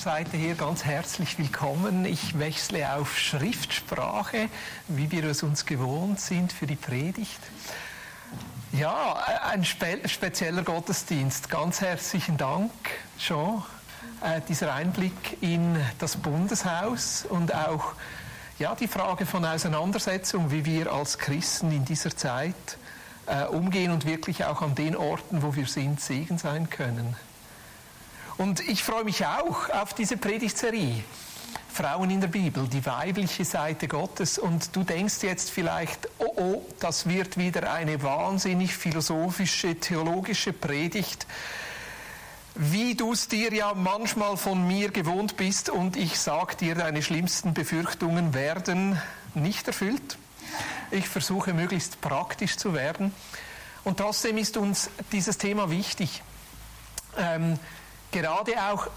Seite her ganz herzlich willkommen. Ich wechsle auf Schriftsprache, wie wir es uns gewohnt sind für die Predigt. Ja, ein spe spezieller Gottesdienst. Ganz herzlichen Dank, Jean. Äh, dieser Einblick in das Bundeshaus und auch ja, die Frage von Auseinandersetzung, wie wir als Christen in dieser Zeit äh, umgehen und wirklich auch an den Orten, wo wir sind, Segen sein können. Und ich freue mich auch auf diese Predigtserie. Frauen in der Bibel, die weibliche Seite Gottes. Und du denkst jetzt vielleicht, oh oh, das wird wieder eine wahnsinnig philosophische, theologische Predigt, wie du es dir ja manchmal von mir gewohnt bist. Und ich sag dir, deine schlimmsten Befürchtungen werden nicht erfüllt. Ich versuche möglichst praktisch zu werden. Und trotzdem ist uns dieses Thema wichtig. Ähm, Gerade auch,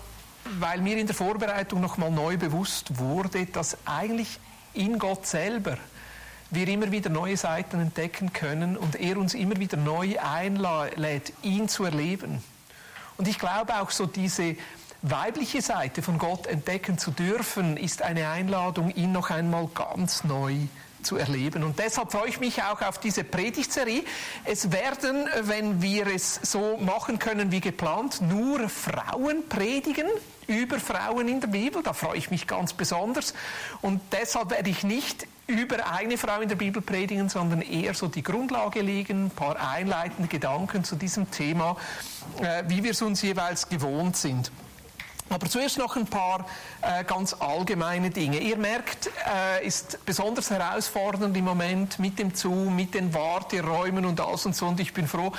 weil mir in der Vorbereitung nochmal neu bewusst wurde, dass eigentlich in Gott selber wir immer wieder neue Seiten entdecken können und er uns immer wieder neu einlädt, ihn zu erleben. Und ich glaube auch so diese weibliche Seite von Gott entdecken zu dürfen, ist eine Einladung, ihn noch einmal ganz neu zu erleben. Und deshalb freue ich mich auch auf diese Predigtserie. Es werden, wenn wir es so machen können wie geplant, nur Frauen predigen über Frauen in der Bibel. Da freue ich mich ganz besonders. Und deshalb werde ich nicht über eine Frau in der Bibel predigen, sondern eher so die Grundlage legen, ein paar einleitende Gedanken zu diesem Thema, äh, wie wir es uns jeweils gewohnt sind. Aber zuerst noch ein paar äh, ganz allgemeine Dinge. Ihr merkt, äh, ist besonders herausfordernd im Moment mit dem Zoom, mit den Warteräumen und alles und so. Und ich bin froh,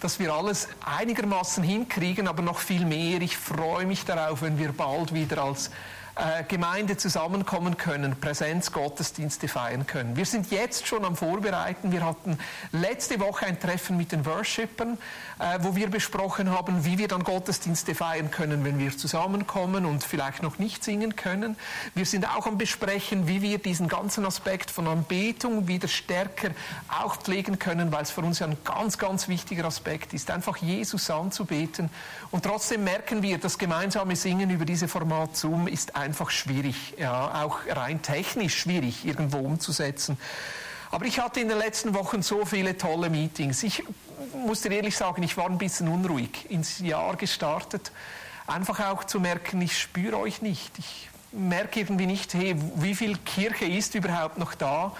dass wir alles einigermaßen hinkriegen, aber noch viel mehr. Ich freue mich darauf, wenn wir bald wieder als äh, Gemeinde zusammenkommen können, Präsenzgottesdienste feiern können. Wir sind jetzt schon am Vorbereiten. Wir hatten letzte Woche ein Treffen mit den Worshippern, äh, wo wir besprochen haben, wie wir dann Gottesdienste feiern können, wenn wir zusammenkommen und vielleicht noch nicht singen können. Wir sind auch am Besprechen, wie wir diesen ganzen Aspekt von Anbetung wieder stärker auch pflegen können, weil es für uns ja ein ganz, ganz wichtiger Aspekt ist, einfach Jesus anzubeten. Und trotzdem merken wir, das gemeinsame Singen über diese Format Zoom ist einfach schwierig, ja, auch rein technisch schwierig irgendwo umzusetzen. Aber ich hatte in den letzten Wochen so viele tolle Meetings. Ich muss dir ehrlich sagen, ich war ein bisschen unruhig ins Jahr gestartet. Einfach auch zu merken, ich spüre euch nicht. Ich merke irgendwie nicht, hey, wie viel Kirche ist überhaupt noch da?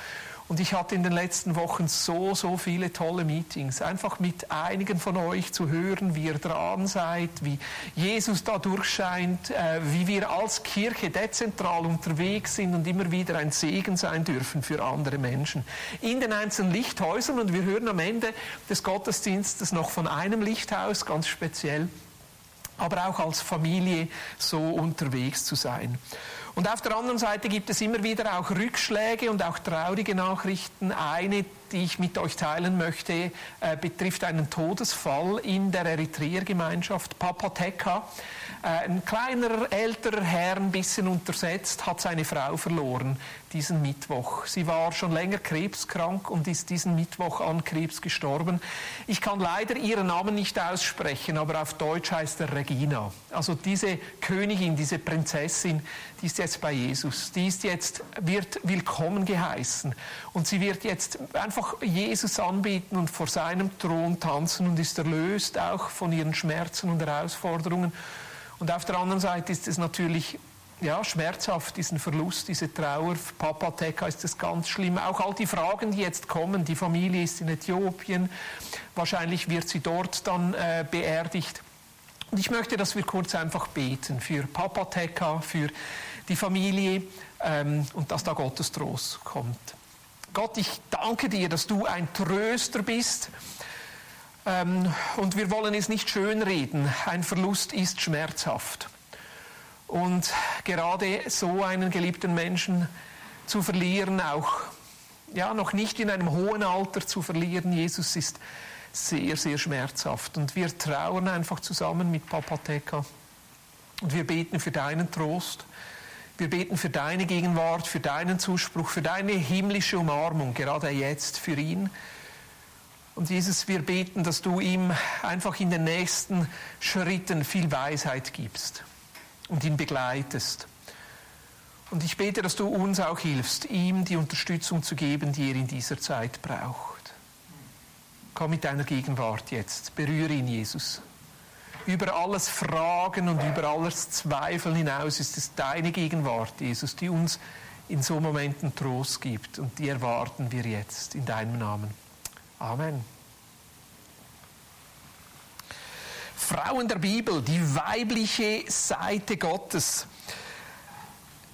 Und ich hatte in den letzten Wochen so, so viele tolle Meetings. Einfach mit einigen von euch zu hören, wie ihr dran seid, wie Jesus da durchscheint, äh, wie wir als Kirche dezentral unterwegs sind und immer wieder ein Segen sein dürfen für andere Menschen. In den einzelnen Lichthäusern und wir hören am Ende des Gottesdienstes noch von einem Lichthaus ganz speziell aber auch als Familie so unterwegs zu sein. Und auf der anderen Seite gibt es immer wieder auch Rückschläge und auch traurige Nachrichten. Eine, die ich mit euch teilen möchte, äh, betrifft einen Todesfall in der Eritreer-Gemeinschaft Papateka. Äh, ein kleiner, älterer Herr, ein bisschen untersetzt, hat seine Frau verloren diesen Mittwoch. Sie war schon länger krebskrank und ist diesen Mittwoch an Krebs gestorben. Ich kann leider ihren Namen nicht aussprechen, aber auf Deutsch heißt er Regina. Also diese Königin, diese Prinzessin, die ist jetzt bei Jesus. Die ist jetzt, wird willkommen geheißen. Und sie wird jetzt einfach Jesus anbieten und vor seinem Thron tanzen und ist erlöst auch von ihren Schmerzen und Herausforderungen. Und auf der anderen Seite ist es natürlich ja, schmerzhaft, diesen Verlust, diese Trauer. Papa Teka ist es ganz schlimm. Auch all die Fragen, die jetzt kommen. Die Familie ist in Äthiopien. Wahrscheinlich wird sie dort dann äh, beerdigt. Und ich möchte, dass wir kurz einfach beten für Papa Teka, für die Familie ähm, und dass da Gottes Trost kommt. Gott, ich danke dir, dass du ein Tröster bist. Ähm, und wir wollen es nicht schönreden. Ein Verlust ist schmerzhaft. Und gerade so einen geliebten Menschen zu verlieren, auch ja, noch nicht in einem hohen Alter zu verlieren, Jesus ist sehr, sehr schmerzhaft. Und wir trauern einfach zusammen mit Papa Teka. Und wir beten für deinen Trost. Wir beten für deine Gegenwart, für deinen Zuspruch, für deine himmlische Umarmung, gerade jetzt für ihn. Und Jesus, wir beten, dass du ihm einfach in den nächsten Schritten viel Weisheit gibst. und ihn begleitest. Und ich bete, dass du uns auch hilfst, ihm die Unterstützung zu geben, die er in dieser Zeit braucht. Komm mit deiner Gegenwart jetzt, berühre ihn, Jesus. Über alles Fragen und über alles Zweifeln hinaus ist es deine Gegenwart, Jesus, die uns in so Momenten Trost gibt. Und die erwarten wir jetzt in deinem Namen. Amen. Frauen der Bibel, die weibliche Seite Gottes,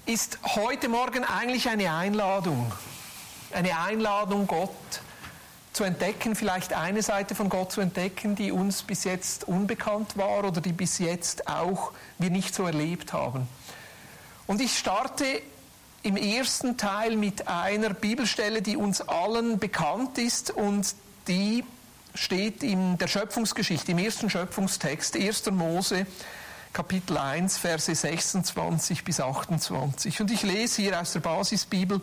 ist heute Morgen eigentlich eine Einladung. Eine Einladung, Gott zu entdecken, vielleicht eine Seite von Gott zu entdecken, die uns bis jetzt unbekannt war oder die bis jetzt auch wir nicht so erlebt haben. Und ich starte im ersten Teil mit einer Bibelstelle, die uns allen bekannt ist und die steht in der Schöpfungsgeschichte, im ersten Schöpfungstext, 1. Mose, Kapitel 1, Verse 26 bis 28. Und ich lese hier aus der Basisbibel,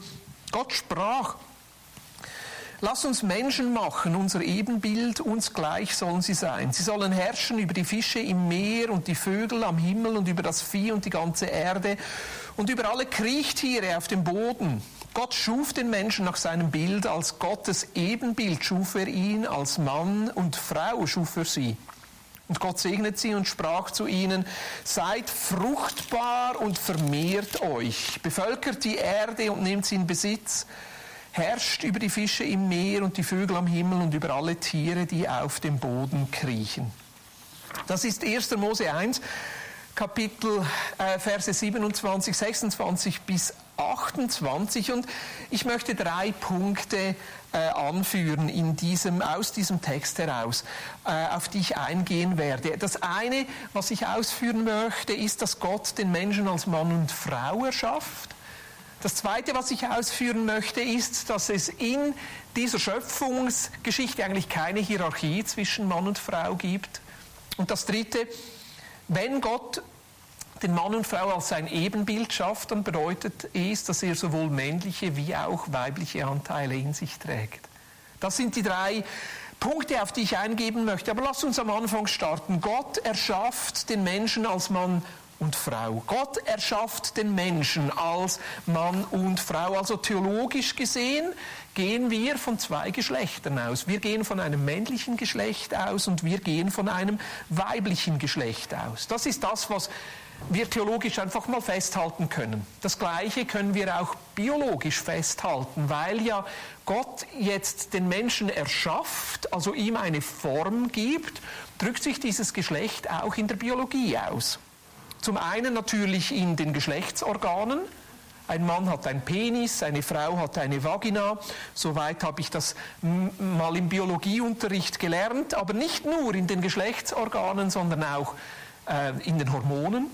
Gott sprach, Lass uns Menschen machen, unser Ebenbild, uns gleich sollen sie sein. Sie sollen herrschen über die Fische im Meer und die Vögel am Himmel und über das Vieh und die ganze Erde und über alle Kriechtiere auf dem Boden. Gott schuf den Menschen nach seinem Bild, als Gottes Ebenbild schuf er ihn, als Mann und Frau schuf er sie. Und Gott segnet sie und sprach zu ihnen, seid fruchtbar und vermehrt euch, bevölkert die Erde und nehmt sie in Besitz, herrscht über die Fische im Meer und die Vögel am Himmel und über alle Tiere, die auf dem Boden kriechen. Das ist 1. Mose 1, Kapitel äh, Verse 27, 26 bis 28 und ich möchte drei Punkte äh, anführen in diesem, aus diesem Text heraus, äh, auf die ich eingehen werde. Das eine, was ich ausführen möchte, ist, dass Gott den Menschen als Mann und Frau erschafft. Das Zweite, was ich ausführen möchte, ist, dass es in dieser Schöpfungsgeschichte eigentlich keine Hierarchie zwischen Mann und Frau gibt. Und das Dritte, wenn Gott den Mann und Frau als sein Ebenbild schafft, dann bedeutet es, dass er sowohl männliche wie auch weibliche Anteile in sich trägt. Das sind die drei Punkte, auf die ich eingeben möchte. Aber lasst uns am Anfang starten. Gott erschafft den Menschen als Mann und Frau. Gott erschafft den Menschen als Mann und Frau. Also theologisch gesehen gehen wir von zwei Geschlechtern aus. Wir gehen von einem männlichen Geschlecht aus und wir gehen von einem weiblichen Geschlecht aus. Das ist das, was wir theologisch einfach mal festhalten können. Das Gleiche können wir auch biologisch festhalten, weil ja Gott jetzt den Menschen erschafft, also ihm eine Form gibt, drückt sich dieses Geschlecht auch in der Biologie aus. Zum einen natürlich in den Geschlechtsorganen. Ein Mann hat einen Penis, eine Frau hat eine Vagina. Soweit habe ich das mal im Biologieunterricht gelernt. Aber nicht nur in den Geschlechtsorganen, sondern auch äh, in den Hormonen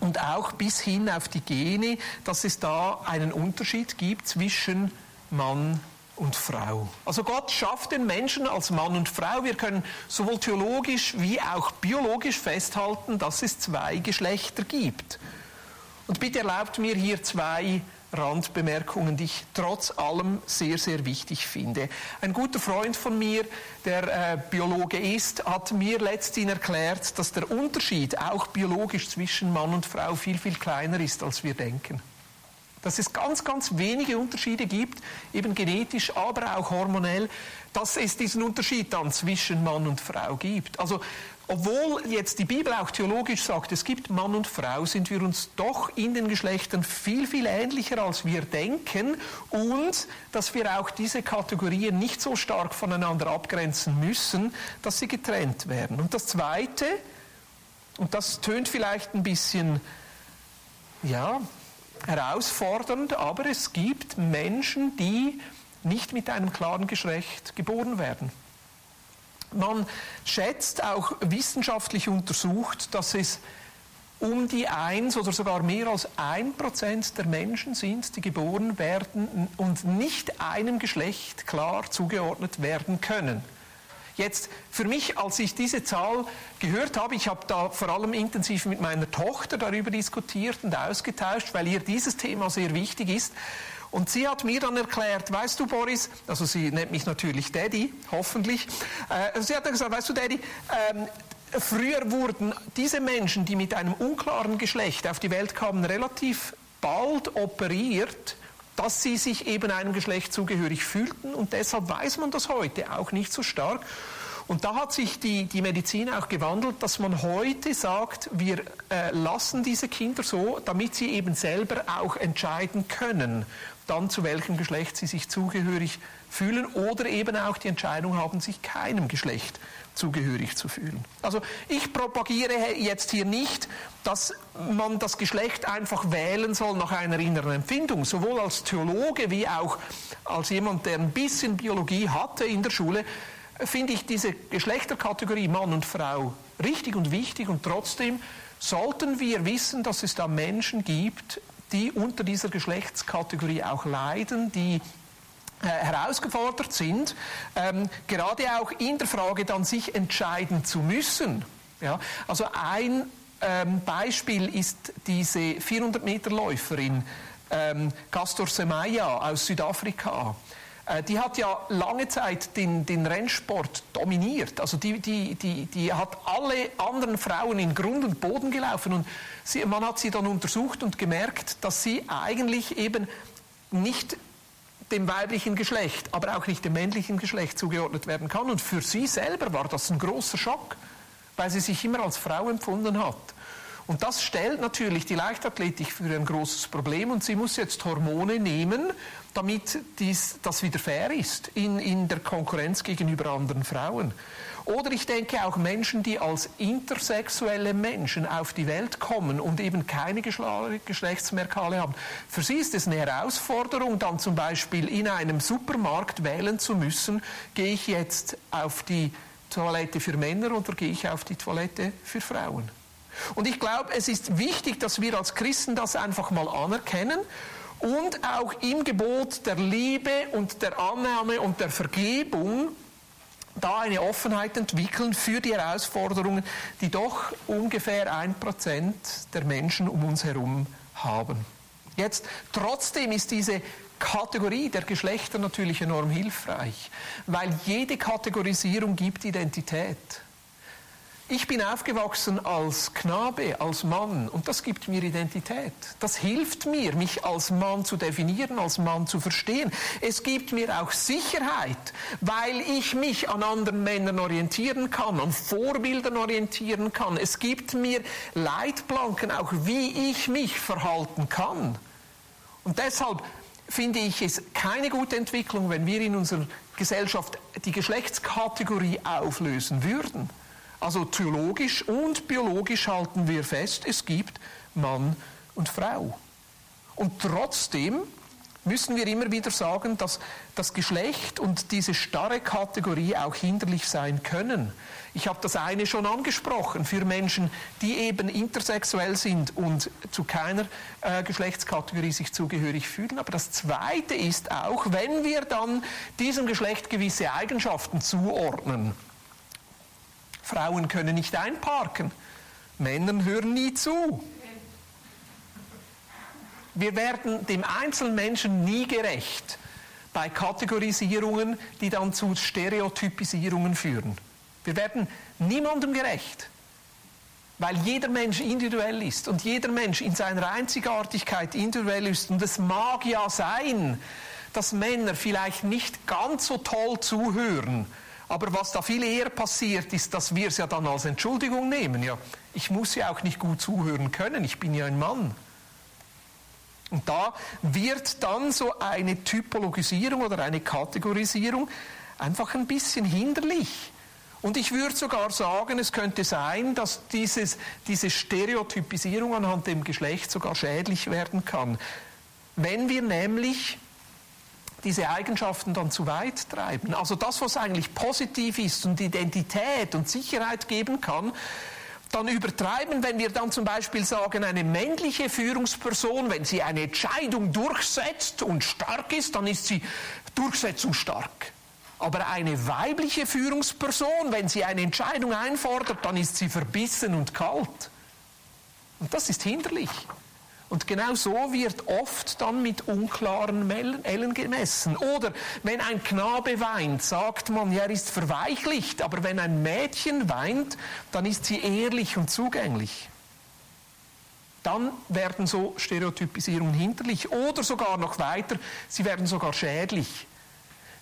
und auch bis hin auf die Gene, dass es da einen Unterschied gibt zwischen Mann und Frau. Also Gott schafft den Menschen als Mann und Frau. Wir können sowohl theologisch wie auch biologisch festhalten, dass es zwei Geschlechter gibt. Und bitte erlaubt mir hier zwei Randbemerkungen, die ich trotz allem sehr, sehr wichtig finde. Ein guter Freund von mir, der äh, Biologe ist, hat mir letztens erklärt, dass der Unterschied auch biologisch zwischen Mann und Frau viel, viel kleiner ist, als wir denken dass es ganz, ganz wenige Unterschiede gibt, eben genetisch, aber auch hormonell, dass es diesen Unterschied dann zwischen Mann und Frau gibt. Also obwohl jetzt die Bibel auch theologisch sagt, es gibt Mann und Frau, sind wir uns doch in den Geschlechtern viel, viel ähnlicher, als wir denken und dass wir auch diese Kategorien nicht so stark voneinander abgrenzen müssen, dass sie getrennt werden. Und das Zweite, und das tönt vielleicht ein bisschen, ja, herausfordernd, aber es gibt Menschen, die nicht mit einem klaren Geschlecht geboren werden. Man schätzt auch wissenschaftlich untersucht, dass es um die eins oder sogar mehr als ein Prozent der Menschen sind, die geboren werden und nicht einem Geschlecht klar zugeordnet werden können. Jetzt für mich, als ich diese Zahl gehört habe, ich habe da vor allem intensiv mit meiner Tochter darüber diskutiert und ausgetauscht, weil ihr dieses Thema sehr wichtig ist. Und sie hat mir dann erklärt, weißt du Boris, also sie nennt mich natürlich Daddy, hoffentlich, äh, sie hat dann gesagt, weißt du Daddy, ähm, früher wurden diese Menschen, die mit einem unklaren Geschlecht auf die Welt kamen, relativ bald operiert, dass sie sich eben einem Geschlecht zugehörig fühlten und deshalb weiß man das heute auch nicht so stark. Und da hat sich die, die Medizin auch gewandelt, dass man heute sagt, wir äh, lassen diese Kinder so, damit sie eben selber auch entscheiden können, dann zu welchem Geschlecht sie sich zugehörig fühlen oder eben auch die Entscheidung haben, sich keinem Geschlecht zugehörig zu fühlen. Also ich propagiere jetzt hier nicht, dass man das Geschlecht einfach wählen soll nach einer inneren Empfindung. Sowohl als Theologe wie auch als jemand, der ein bisschen Biologie hatte in der Schule, finde ich diese Geschlechterkategorie Mann und Frau richtig und wichtig und trotzdem sollten wir wissen, dass es da Menschen gibt, die unter dieser Geschlechtskategorie auch leiden, die herausgefordert sind, ähm, gerade auch in der Frage dann sich entscheiden zu müssen. Ja? Also ein ähm, Beispiel ist diese 400 Meter Läuferin ähm, Gastor Semaya aus Südafrika. Äh, die hat ja lange Zeit den, den Rennsport dominiert. Also die, die, die, die hat alle anderen Frauen in Grund und Boden gelaufen. Und sie, man hat sie dann untersucht und gemerkt, dass sie eigentlich eben nicht dem weiblichen Geschlecht, aber auch nicht dem männlichen Geschlecht zugeordnet werden kann. Und für sie selber war das ein großer Schock, weil sie sich immer als Frau empfunden hat. Und das stellt natürlich die Leichtathletik für ein großes Problem und sie muss jetzt Hormone nehmen, damit dies, das wieder fair ist in, in der Konkurrenz gegenüber anderen Frauen. Oder ich denke auch Menschen, die als intersexuelle Menschen auf die Welt kommen und eben keine Geschlechtsmerkmale haben. Für sie ist es eine Herausforderung, dann zum Beispiel in einem Supermarkt wählen zu müssen, gehe ich jetzt auf die Toilette für Männer oder gehe ich auf die Toilette für Frauen. Und ich glaube, es ist wichtig, dass wir als Christen das einfach mal anerkennen und auch im Gebot der Liebe und der Annahme und der Vergebung da eine Offenheit entwickeln für die Herausforderungen, die doch ungefähr ein Prozent der Menschen um uns herum haben. Jetzt trotzdem ist diese Kategorie der Geschlechter natürlich enorm hilfreich, weil jede Kategorisierung gibt Identität. Ich bin aufgewachsen als Knabe, als Mann und das gibt mir Identität. Das hilft mir, mich als Mann zu definieren, als Mann zu verstehen. Es gibt mir auch Sicherheit, weil ich mich an anderen Männern orientieren kann, an Vorbildern orientieren kann. Es gibt mir Leitplanken, auch wie ich mich verhalten kann. Und deshalb finde ich es keine gute Entwicklung, wenn wir in unserer Gesellschaft die Geschlechtskategorie auflösen würden. Also theologisch und biologisch halten wir fest, es gibt Mann und Frau. Und trotzdem müssen wir immer wieder sagen, dass das Geschlecht und diese starre Kategorie auch hinderlich sein können. Ich habe das eine schon angesprochen, für Menschen, die eben intersexuell sind und zu keiner äh, Geschlechtskategorie sich zugehörig fühlen. Aber das Zweite ist auch, wenn wir dann diesem Geschlecht gewisse Eigenschaften zuordnen, Frauen können nicht einparken. Männern hören nie zu. Wir werden dem einzelnen Menschen nie gerecht bei Kategorisierungen, die dann zu Stereotypisierungen führen. Wir werden niemandem gerecht, weil jeder Mensch individuell ist und jeder Mensch in seiner Einzigartigkeit individuell ist. Und es mag ja sein, dass Männer vielleicht nicht ganz so toll zuhören, aber was da viel eher passiert, ist, dass wir es ja dann als Entschuldigung nehmen. Ja, ich muss ja auch nicht gut zuhören können, ich bin ja ein Mann. Und da wird dann so eine Typologisierung oder eine Kategorisierung einfach ein bisschen hinderlich. Und ich würde sogar sagen, es könnte sein, dass dieses, diese Stereotypisierung anhand dem Geschlecht sogar schädlich werden kann. Wenn wir nämlich diese Eigenschaften dann zu weit treiben. Also das, was eigentlich positiv ist und Identität und Sicherheit geben kann, dann übertreiben, wenn wir dann zum Beispiel sagen, eine männliche Führungsperson, wenn sie eine Entscheidung durchsetzt und stark ist, dann ist sie durchsetzungsstark. Aber eine weibliche Führungsperson, wenn sie eine Entscheidung einfordert, dann ist sie verbissen und kalt. Und das ist hinderlich. Und genau so wird oft dann mit unklaren Ellen gemessen. Oder wenn ein Knabe weint, sagt man, er ist verweichlicht. Aber wenn ein Mädchen weint, dann ist sie ehrlich und zugänglich. Dann werden so Stereotypisierungen hinterlich. Oder sogar noch weiter, sie werden sogar schädlich.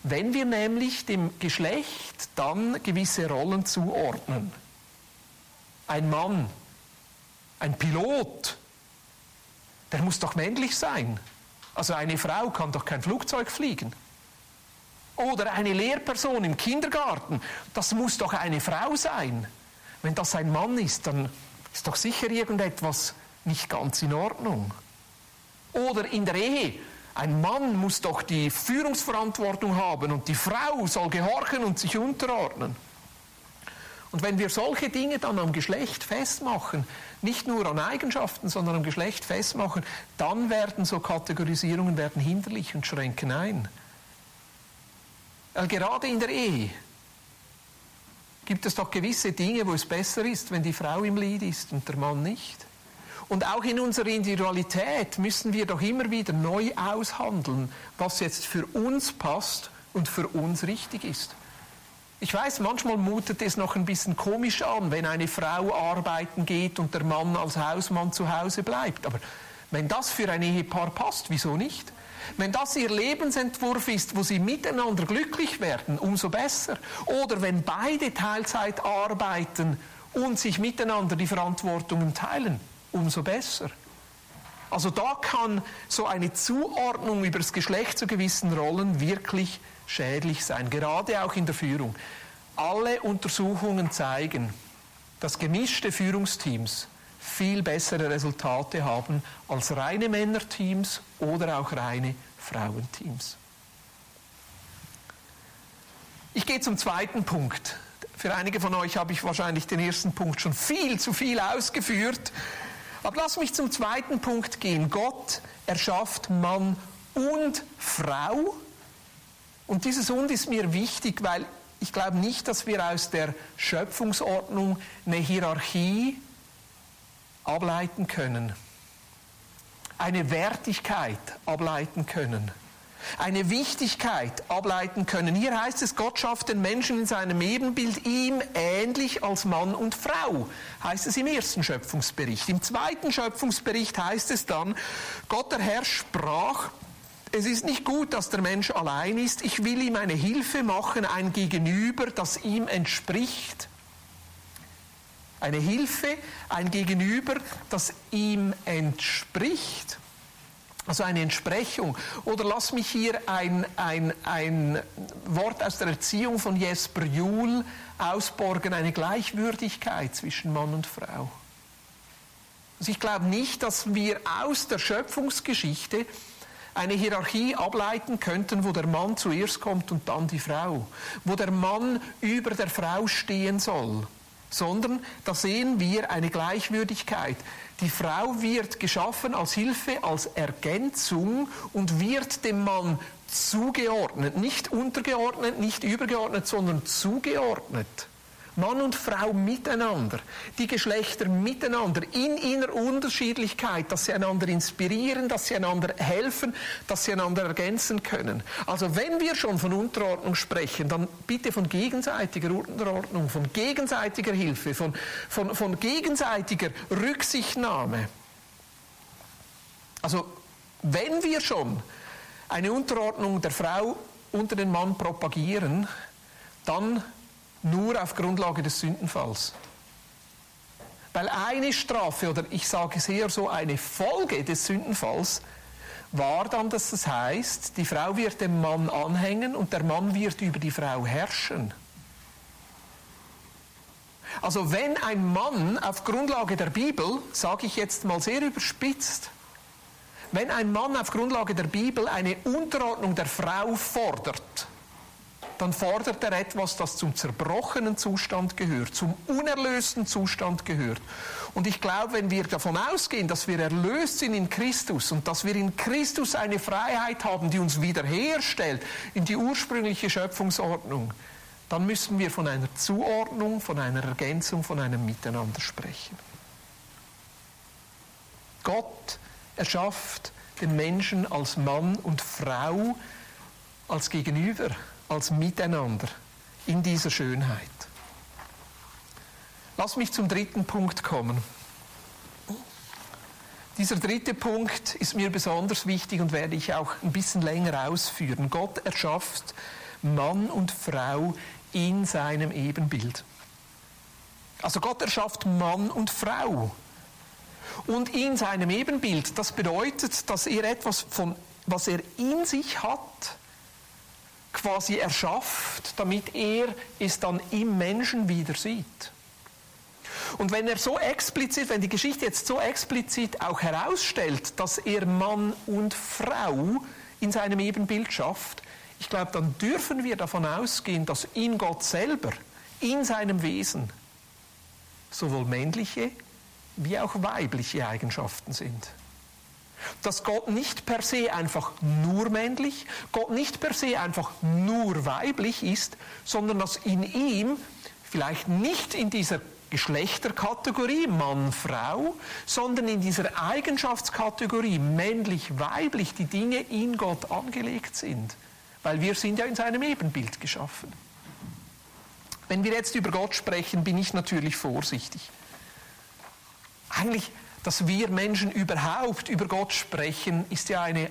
Wenn wir nämlich dem Geschlecht dann gewisse Rollen zuordnen. Ein Mann, ein Pilot, der muss doch männlich sein. Also eine Frau kann doch kein Flugzeug fliegen. Oder eine Lehrperson im Kindergarten, das muss doch eine Frau sein. Wenn das ein Mann ist, dann ist doch sicher irgendetwas nicht ganz in Ordnung. Oder in der Ehe, ein Mann muss doch die Führungsverantwortung haben und die Frau soll gehorchen und sich unterordnen. Und wenn wir solche Dinge dann am Geschlecht festmachen, nicht nur an Eigenschaften, sondern am Geschlecht festmachen, dann werden so Kategorisierungen werden hinderlich und schränken ein. Weil gerade in der Ehe gibt es doch gewisse Dinge, wo es besser ist, wenn die Frau im Lied ist und der Mann nicht. Und auch in unserer Individualität müssen wir doch immer wieder neu aushandeln, was jetzt für uns passt und für uns richtig ist. Ich weiß, manchmal mutet es noch ein bisschen komisch an, wenn eine Frau arbeiten geht und der Mann als Hausmann zu Hause bleibt. Aber wenn das für ein Ehepaar passt, wieso nicht? Wenn das ihr Lebensentwurf ist, wo sie miteinander glücklich werden, umso besser. Oder wenn beide Teilzeit arbeiten und sich miteinander die Verantwortungen teilen, umso besser. Also da kann so eine Zuordnung über das Geschlecht zu gewissen Rollen wirklich schädlich sein, gerade auch in der Führung. Alle Untersuchungen zeigen, dass gemischte Führungsteams viel bessere Resultate haben als reine Männerteams oder auch reine Frauenteams. Ich gehe zum zweiten Punkt. Für einige von euch habe ich wahrscheinlich den ersten Punkt schon viel zu viel ausgeführt. Aber lass mich zum zweiten Punkt gehen. Gott erschafft Mann und Frau. Und dieses Und ist mir wichtig, weil ich glaube nicht, dass wir aus der Schöpfungsordnung eine Hierarchie ableiten können, eine Wertigkeit ableiten können eine Wichtigkeit ableiten können. Hier heißt es, Gott schafft den Menschen in seinem Ebenbild ihm ähnlich als Mann und Frau, heißt es im ersten Schöpfungsbericht. Im zweiten Schöpfungsbericht heißt es dann, Gott der Herr sprach, es ist nicht gut, dass der Mensch allein ist, ich will ihm eine Hilfe machen, ein Gegenüber, das ihm entspricht. Eine Hilfe, ein Gegenüber, das ihm entspricht. Also eine Entsprechung. Oder lass mich hier ein, ein, ein Wort aus der Erziehung von Jesper Juhl ausborgen, eine Gleichwürdigkeit zwischen Mann und Frau. Also ich glaube nicht, dass wir aus der Schöpfungsgeschichte eine Hierarchie ableiten könnten, wo der Mann zuerst kommt und dann die Frau, wo der Mann über der Frau stehen soll, sondern da sehen wir eine Gleichwürdigkeit. Die Frau wird geschaffen als Hilfe, als Ergänzung und wird dem Mann zugeordnet, nicht untergeordnet, nicht übergeordnet, sondern zugeordnet. Mann und Frau miteinander, die Geschlechter miteinander, in ihrer Unterschiedlichkeit, dass sie einander inspirieren, dass sie einander helfen, dass sie einander ergänzen können. Also wenn wir schon von Unterordnung sprechen, dann bitte von gegenseitiger Unterordnung, von gegenseitiger Hilfe, von, von, von gegenseitiger Rücksichtnahme. Also wenn wir schon eine Unterordnung der Frau unter den Mann propagieren, dann nur auf Grundlage des Sündenfalls. Weil eine Strafe, oder ich sage es eher so, eine Folge des Sündenfalls war dann, dass es heißt, die Frau wird dem Mann anhängen und der Mann wird über die Frau herrschen. Also wenn ein Mann auf Grundlage der Bibel, sage ich jetzt mal sehr überspitzt, wenn ein Mann auf Grundlage der Bibel eine Unterordnung der Frau fordert, dann fordert er etwas, das zum zerbrochenen Zustand gehört, zum unerlösten Zustand gehört. Und ich glaube, wenn wir davon ausgehen, dass wir erlöst sind in Christus und dass wir in Christus eine Freiheit haben, die uns wiederherstellt in die ursprüngliche Schöpfungsordnung, dann müssen wir von einer Zuordnung, von einer Ergänzung, von einem Miteinander sprechen. Gott Er schafft den Menschen als Mann und Frau, als Gegenüber, als Miteinander in dieser Schönheit. Lass mich zum dritten Punkt kommen. Dieser dritte Punkt ist mir besonders wichtig und werde ich auch ein bisschen länger ausführen. Gott erschafft Mann und Frau in seinem Ebenbild. Also Gott erschafft Mann und Frau. Und in seinem Ebenbild, das bedeutet, dass er etwas von, was er in sich hat, quasi erschafft, damit er es dann im Menschen wieder sieht. Und wenn er so explizit, wenn die Geschichte jetzt so explizit auch herausstellt, dass er Mann und Frau in seinem Ebenbild schafft, ich glaube, dann dürfen wir davon ausgehen, dass in Gott selber, in seinem Wesen, sowohl männliche wie auch weibliche Eigenschaften sind. Dass Gott nicht per se einfach nur männlich, Gott nicht per se einfach nur weiblich ist, sondern dass in ihm vielleicht nicht in dieser Geschlechterkategorie Mann, Frau, sondern in dieser Eigenschaftskategorie männlich, weiblich die Dinge in Gott angelegt sind. Weil wir sind ja in seinem Ebenbild geschaffen. Wenn wir jetzt über Gott sprechen, bin ich natürlich vorsichtig. Eigentlich, dass wir Menschen überhaupt über Gott sprechen, ist ja eine,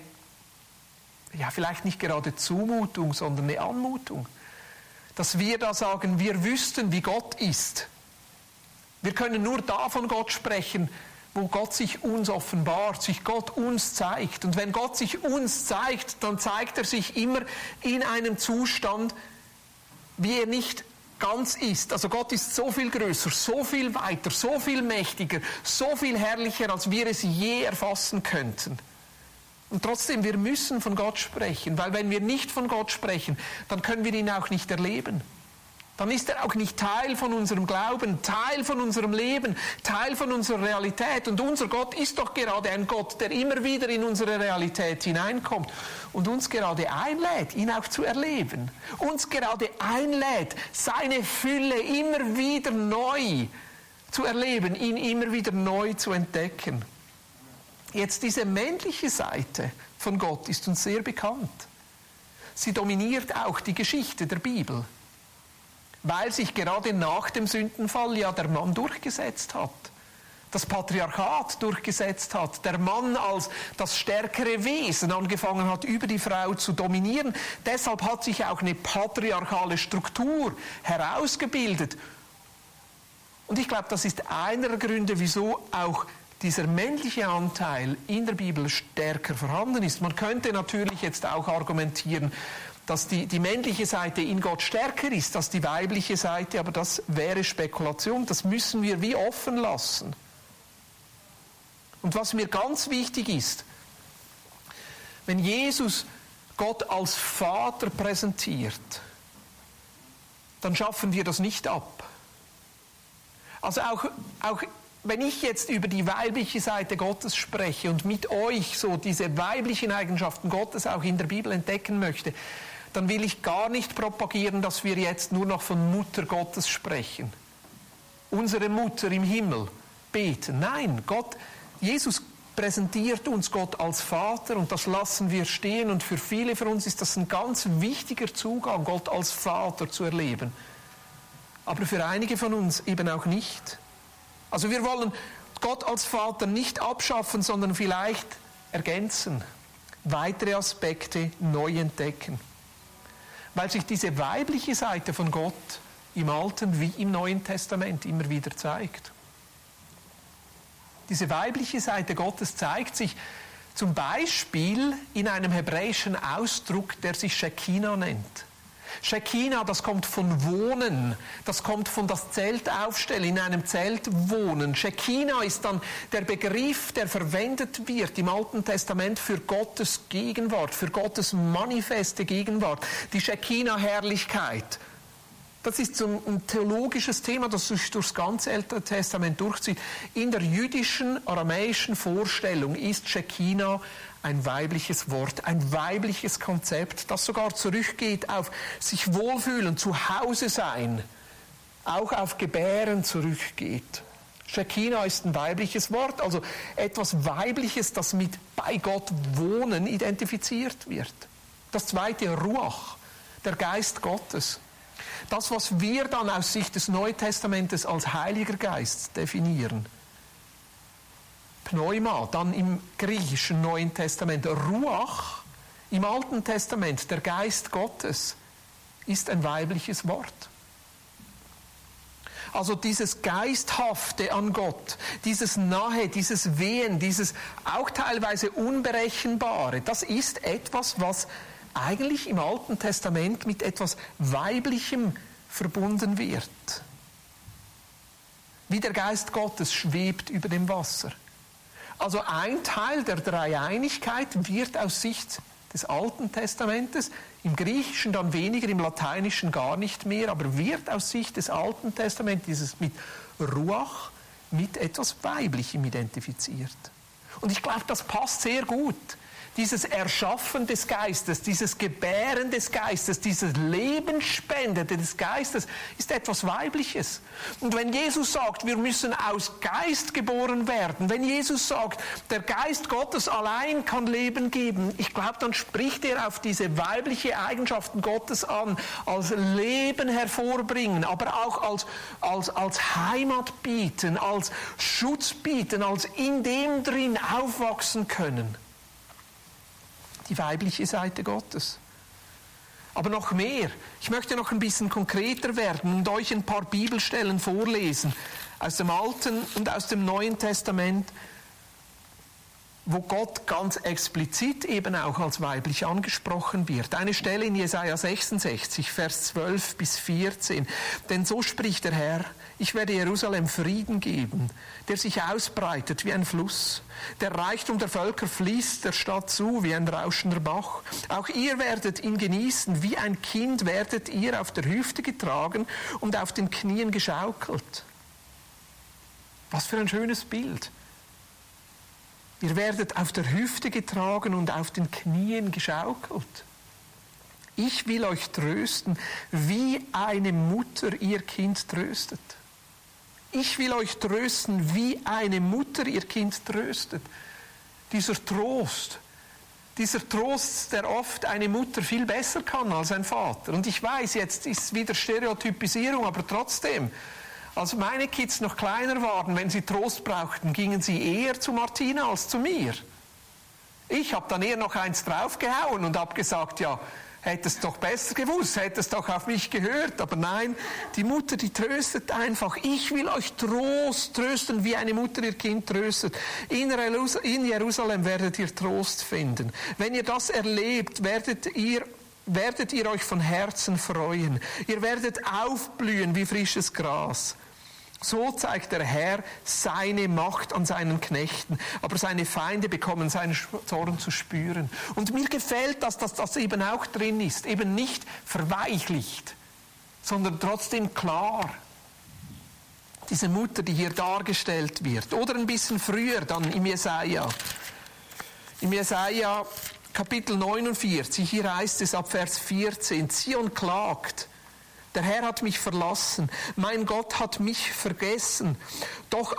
ja vielleicht nicht gerade Zumutung, sondern eine Anmutung. Dass wir da sagen, wir wüssten, wie Gott ist. Wir können nur da von Gott sprechen, wo Gott sich uns offenbart, sich Gott uns zeigt. Und wenn Gott sich uns zeigt, dann zeigt er sich immer in einem Zustand, wie er nicht ganz ist. Also Gott ist so viel größer, so viel weiter, so viel mächtiger, so viel herrlicher, als wir es je erfassen könnten. Und trotzdem, wir müssen von Gott sprechen, weil wenn wir nicht von Gott sprechen, dann können wir ihn auch nicht erleben dann ist er auch nicht Teil von unserem Glauben, Teil von unserem Leben, Teil von unserer Realität. Und unser Gott ist doch gerade ein Gott, der immer wieder in unsere Realität hineinkommt und uns gerade einlädt, ihn auch zu erleben. Uns gerade einlädt, seine Fülle immer wieder neu zu erleben, ihn immer wieder neu zu entdecken. Jetzt diese männliche Seite von Gott ist uns sehr bekannt. Sie dominiert auch die Geschichte der Bibel weil sich gerade nach dem Sündenfall ja der Mann durchgesetzt hat. Das Patriarchat durchgesetzt hat, der Mann als das stärkere Wesen angefangen hat, über die Frau zu dominieren. Deshalb hat sich auch eine patriarchale Struktur herausgebildet. Und ich glaube, das ist einer der Gründe, wieso auch dieser männliche Anteil in der Bibel stärker vorhanden ist. Man könnte natürlich jetzt auch argumentieren, dass die, die männliche Seite in Gott stärker ist als die weibliche Seite, aber das wäre Spekulation, das müssen wir wie offen lassen. Und was mir ganz wichtig ist, wenn Jesus Gott als Vater präsentiert, dann schaffen wir das nicht ab. Also auch, auch wenn ich jetzt über die weibliche Seite Gottes spreche und mit euch so diese weiblichen Eigenschaften Gottes auch in der Bibel entdecken möchte, dann will ich gar nicht propagieren, dass wir jetzt nur noch von Mutter Gottes sprechen. Unsere Mutter im Himmel beten. Nein, Gott, Jesus präsentiert uns Gott als Vater und das lassen wir stehen und für viele von uns ist das ein ganz wichtiger Zugang, Gott als Vater zu erleben. Aber für einige von uns eben auch nicht. Also wir wollen Gott als Vater nicht abschaffen, sondern vielleicht ergänzen, weitere Aspekte neu entdecken weil sich diese weibliche Seite von Gott im Alten wie im Neuen Testament immer wieder zeigt. Diese weibliche Seite Gottes zeigt sich zum Beispiel in einem hebräischen Ausdruck, der sich Shekinah nennt. Shekinah, das kommt von Wohnen, das kommt von das Zelt aufstellen, in einem Zelt wohnen. Shekinah ist dann der Begriff, der verwendet wird im Alten Testament für Gottes Gegenwart, für Gottes manifeste Gegenwart, die Shekinah-Herrlichkeit. Das ist so ein theologisches Thema, das sich durchs ganze Alte Testament durchzieht. In der jüdischen, aramäischen Vorstellung ist Shekinah ein weibliches Wort, ein weibliches Konzept, das sogar zurückgeht auf sich wohlfühlen, zu Hause sein, auch auf Gebären zurückgeht. Shekinah ist ein weibliches Wort, also etwas Weibliches, das mit bei Gott wohnen identifiziert wird. Das zweite, Ruach, der Geist Gottes. Das, was wir dann aus Sicht des Neuen Testamentes als Heiliger Geist definieren. Pneuma, dann im griechischen Neuen Testament. Ruach im Alten Testament, der Geist Gottes, ist ein weibliches Wort. Also dieses Geisthafte an Gott, dieses Nahe, dieses Wehen, dieses auch teilweise Unberechenbare, das ist etwas, was eigentlich im Alten Testament mit etwas Weiblichem verbunden wird. Wie der Geist Gottes schwebt über dem Wasser. Also ein Teil der Dreieinigkeit wird aus Sicht des Alten Testamentes, im Griechischen dann weniger, im Lateinischen gar nicht mehr, aber wird aus Sicht des Alten Testaments dieses mit Ruach, mit etwas Weiblichem identifiziert. Und ich glaube, das passt sehr gut dieses Erschaffen des Geistes, dieses Gebären des Geistes, dieses Lebensspenden des Geistes ist etwas Weibliches. Und wenn Jesus sagt, wir müssen aus Geist geboren werden, wenn Jesus sagt, der Geist Gottes allein kann Leben geben, ich glaube, dann spricht er auf diese weibliche Eigenschaften Gottes an, als Leben hervorbringen, aber auch als, als, als Heimat bieten, als Schutz bieten, als in dem drin aufwachsen können die weibliche Seite Gottes. Aber noch mehr. Ich möchte noch ein bisschen konkreter werden und euch ein paar Bibelstellen vorlesen aus dem Alten und aus dem Neuen Testament, wo Gott ganz explizit eben auch als weiblich angesprochen wird. Eine Stelle in Jesaja 66, Vers 12 bis 14. Denn so spricht der Herr, ich werde Jerusalem Frieden geben, der sich ausbreitet wie ein Fluss. Der Reichtum der Völker fließt der Stadt zu wie ein rauschender Bach. Auch ihr werdet ihn genießen, wie ein Kind werdet ihr auf der Hüfte getragen und auf den Knien geschaukelt. Was für ein schönes Bild. Ihr werdet auf der Hüfte getragen und auf den Knien geschaukelt. Ich will euch trösten, wie eine Mutter ihr Kind tröstet. Ich will euch trösten, wie eine Mutter ihr Kind tröstet. Dieser Trost, dieser Trost, der oft eine Mutter viel besser kann als ein Vater. Und ich weiß, jetzt ist wieder Stereotypisierung, aber trotzdem, als meine Kids noch kleiner waren, wenn sie Trost brauchten, gingen sie eher zu Martina als zu mir. Ich habe dann eher noch eins draufgehauen und habe gesagt, ja, hättest doch besser gewusst, hättest doch auf mich gehört. Aber nein, die Mutter, die tröstet einfach. Ich will euch Trost trösten, wie eine Mutter ihr Kind tröstet. In Jerusalem werdet ihr Trost finden. Wenn ihr das erlebt, werdet ihr werdet ihr euch von Herzen freuen. Ihr werdet aufblühen wie frisches Gras. So zeigt der Herr seine Macht an seinen Knechten, aber seine Feinde bekommen seinen Zorn zu spüren. Und mir gefällt das, dass das eben auch drin ist, eben nicht verweichlicht, sondern trotzdem klar. Diese Mutter, die hier dargestellt wird, oder ein bisschen früher dann im Jesaja. Im Jesaja Kapitel 49, hier heißt es ab Vers 14, Zion klagt, der Herr hat mich verlassen, mein Gott hat mich vergessen. Doch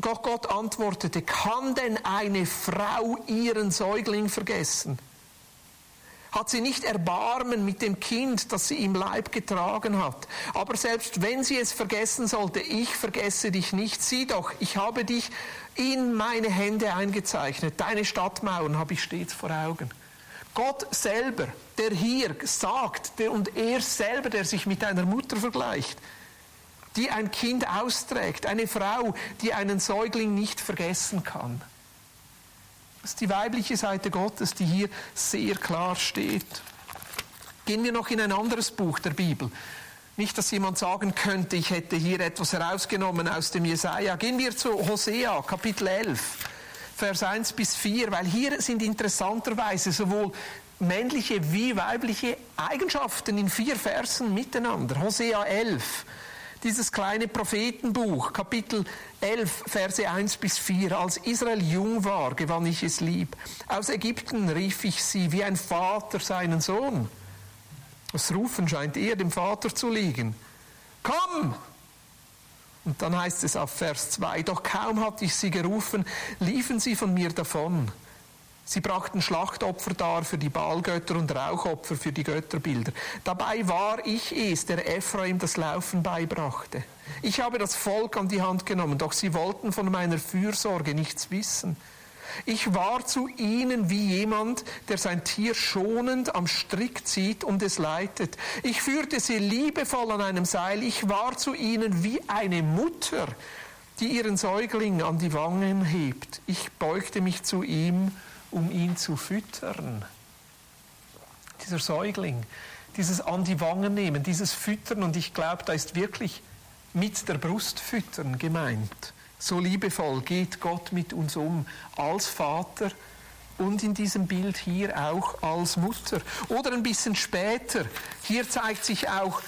Gott antwortete, kann denn eine Frau ihren Säugling vergessen? Hat sie nicht Erbarmen mit dem Kind, das sie im Leib getragen hat? Aber selbst wenn sie es vergessen sollte, ich vergesse dich nicht. Sieh doch, ich habe dich in meine Hände eingezeichnet. Deine Stadtmauern habe ich stets vor Augen. Gott selber, der hier sagt, der, und er selber, der sich mit einer Mutter vergleicht, die ein Kind austrägt, eine Frau, die einen Säugling nicht vergessen kann. Das ist die weibliche Seite Gottes, die hier sehr klar steht. Gehen wir noch in ein anderes Buch der Bibel. Nicht, dass jemand sagen könnte, ich hätte hier etwas herausgenommen aus dem Jesaja. Gehen wir zu Hosea, Kapitel 11. Vers 1 bis 4, weil hier sind interessanterweise sowohl männliche wie weibliche Eigenschaften in vier Versen miteinander. Hosea 11, dieses kleine Prophetenbuch, Kapitel 11, Verse 1 bis 4. Als Israel jung war, gewann ich es lieb. Aus Ägypten rief ich sie wie ein Vater seinen Sohn. Das Rufen scheint eher dem Vater zu liegen. Komm, Und dann heißt es auf Vers 2, doch kaum hatte ich sie gerufen, liefen sie von mir davon. Sie brachten Schlachtopfer dar für die Baalgötter und Rauchopfer für die Götterbilder. Dabei war ich es, der Ephraim das Laufen beibrachte. Ich habe das Volk an die Hand genommen, doch sie wollten von meiner Fürsorge nichts wissen. Ich war zu ihnen wie jemand, der sein Tier schonend am Strick zieht und es leitet. Ich führte sie liebevoll an einem Seil. Ich war zu ihnen wie eine Mutter, die ihren Säugling an die Wangen hebt. Ich beugte mich zu ihm, um ihn zu füttern. Dieser Säugling, dieses an die Wangen nehmen, dieses Füttern, und ich glaube, da ist wirklich mit der Brust füttern gemeint. So liebevoll geht Gott mit uns um als Vater und in diesem Bild hier auch als Mutter. Oder ein bisschen später, hier zeigt sich auch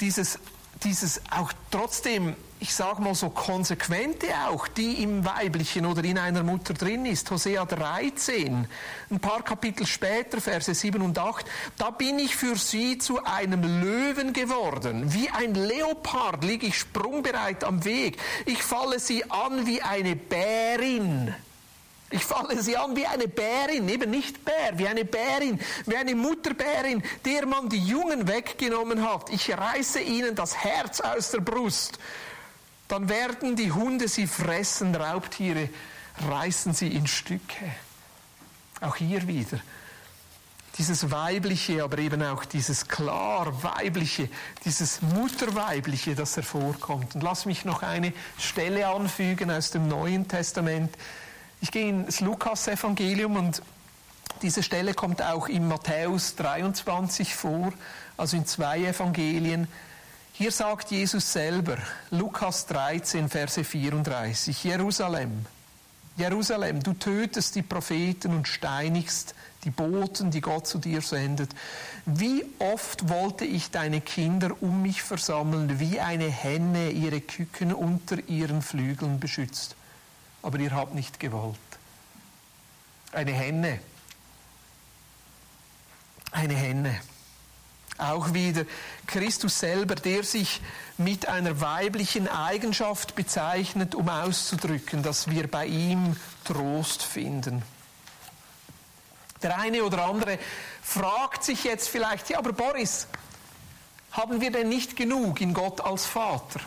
dieses, dieses auch trotzdem ich sage mal so konsequente auch, die im Weiblichen oder in einer Mutter drin ist. Hosea 13, ein paar Kapitel später, Verse 7 und 8, da bin ich für sie zu einem Löwen geworden. Wie ein Leopard liege ich sprungbereit am Weg. Ich falle sie an wie eine Bärin. Ich falle sie an wie eine Bärin, eben nicht Bär, wie eine Bärin, wie eine Mutterbärin, der man die Jungen weggenommen hat. Ich reiße ihnen das Herz aus der Brust dann werden die Hunde sie fressen, Raubtiere reißen sie in Stücke. Auch hier wieder dieses weibliche, aber eben auch dieses klar weibliche, dieses mutterweibliche, das hervorkommt. Und lass mich noch eine Stelle anfügen aus dem Neuen Testament. Ich gehe ins Lukas-Evangelium und diese Stelle kommt auch in Matthäus 23 vor, also in zwei Evangelien. Hier sagt Jesus selber, Lukas 13, Verse 34, Jerusalem, Jerusalem, du tötest die Propheten und steinigst die Boten, die Gott zu dir sendet. Wie oft wollte ich deine Kinder um mich versammeln, wie eine Henne ihre Küken unter ihren Flügeln beschützt. Aber ihr habt nicht gewollt. Eine Henne. Eine Henne auch wieder Christus selber, der sich mit einer weiblichen Eigenschaft bezeichnet, um auszudrücken, dass wir bei ihm Trost finden. Der eine oder andere fragt sich jetzt vielleicht, ja, aber Boris, haben wir denn nicht genug in Gott als Vater?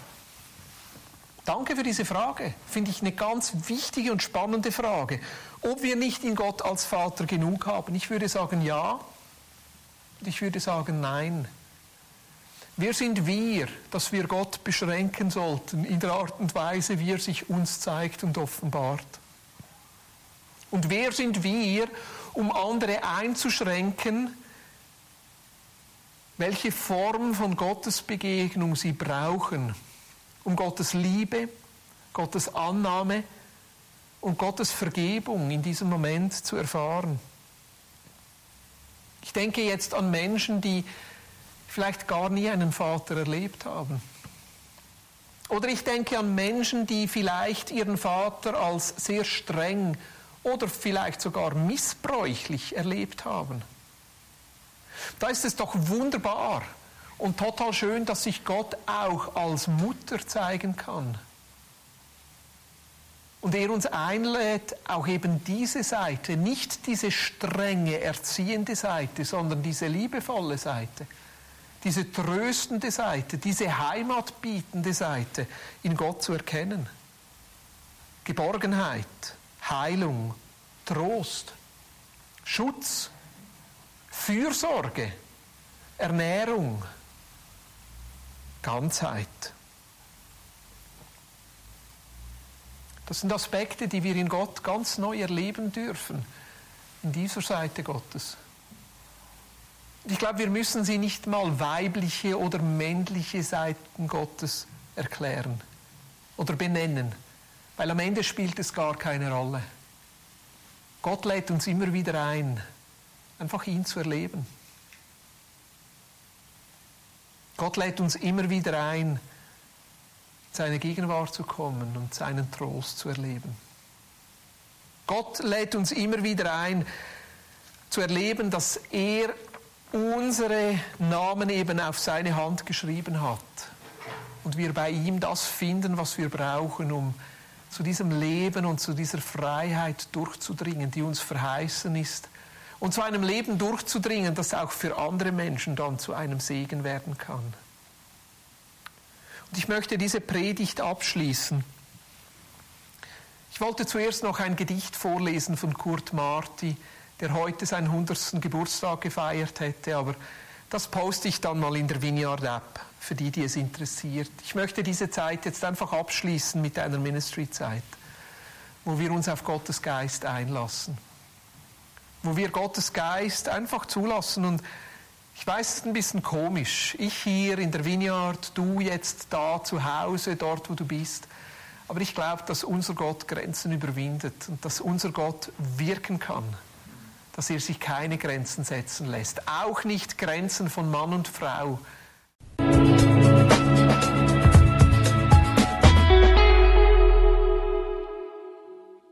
Danke für diese Frage. Finde ich eine ganz wichtige und spannende Frage. Ob wir nicht in Gott als Vater genug haben. Ich würde sagen ja. Ich würde sagen, nein. Wer sind wir, dass wir Gott beschränken sollten in der Art und Weise, wie er sich uns zeigt und offenbart? Und wer sind wir, um andere einzuschränken, welche Form von Gottes Begegnung sie brauchen, um Gottes Liebe, Gottes Annahme und Gottes Vergebung in diesem Moment zu erfahren? Ich denke jetzt an Menschen, die vielleicht gar nie einen Vater erlebt haben. Oder ich denke an Menschen, die vielleicht ihren Vater als sehr streng oder vielleicht sogar missbräuchlich erlebt haben. Da ist es doch wunderbar und total schön, dass sich Gott auch als Mutter zeigen kann. Und er uns einlädt, auch eben diese Seite, nicht diese strenge, erziehende Seite, sondern diese liebevolle Seite, diese tröstende Seite, diese heimatbietende Seite in Gott zu erkennen. Geborgenheit, Heilung, Trost, Schutz, Fürsorge, Ernährung, Ganzheit. Das sind Aspekte, die wir in Gott ganz neu erleben dürfen, in dieser Seite Gottes. Ich glaube, wir müssen sie nicht mal weibliche oder männliche Seiten Gottes erklären oder benennen, weil am Ende spielt es gar keine Rolle. Gott lädt uns immer wieder ein, einfach ihn zu erleben. Gott lädt uns immer wieder ein, seine Gegenwart zu kommen und seinen Trost zu erleben. Gott lädt uns immer wieder ein, zu erleben, dass er unsere Namen eben auf seine Hand geschrieben hat. und wir bei ihm das finden, was wir brauchen, um zu diesem Leben und zu dieser Freiheit durchzudringen, die uns verheißen ist. Und zu einem Leben durchzudringen, das auch für andere Menschen dann zu einem Segen werden kann. Und ich möchte diese Predigt abschließen. Ich wollte zuerst noch ein Gedicht vorlesen von Kurt Marti, der heute seinen 100. Geburtstag gefeiert hätte, aber das poste ich dann mal in der Vineyard App für die, die es interessiert. Ich möchte diese Zeit jetzt einfach abschließen mit einer Ministry-Zeit, wo wir uns auf Gottes Geist einlassen, wo wir Gottes Geist einfach zulassen und ich weiß, es ist ein bisschen komisch. Ich hier in der Vineyard, du jetzt da zu Hause, dort wo du bist. Aber ich glaube, dass unser Gott Grenzen überwindet und dass unser Gott wirken kann. Dass er sich keine Grenzen setzen lässt. Auch nicht Grenzen von Mann und Frau,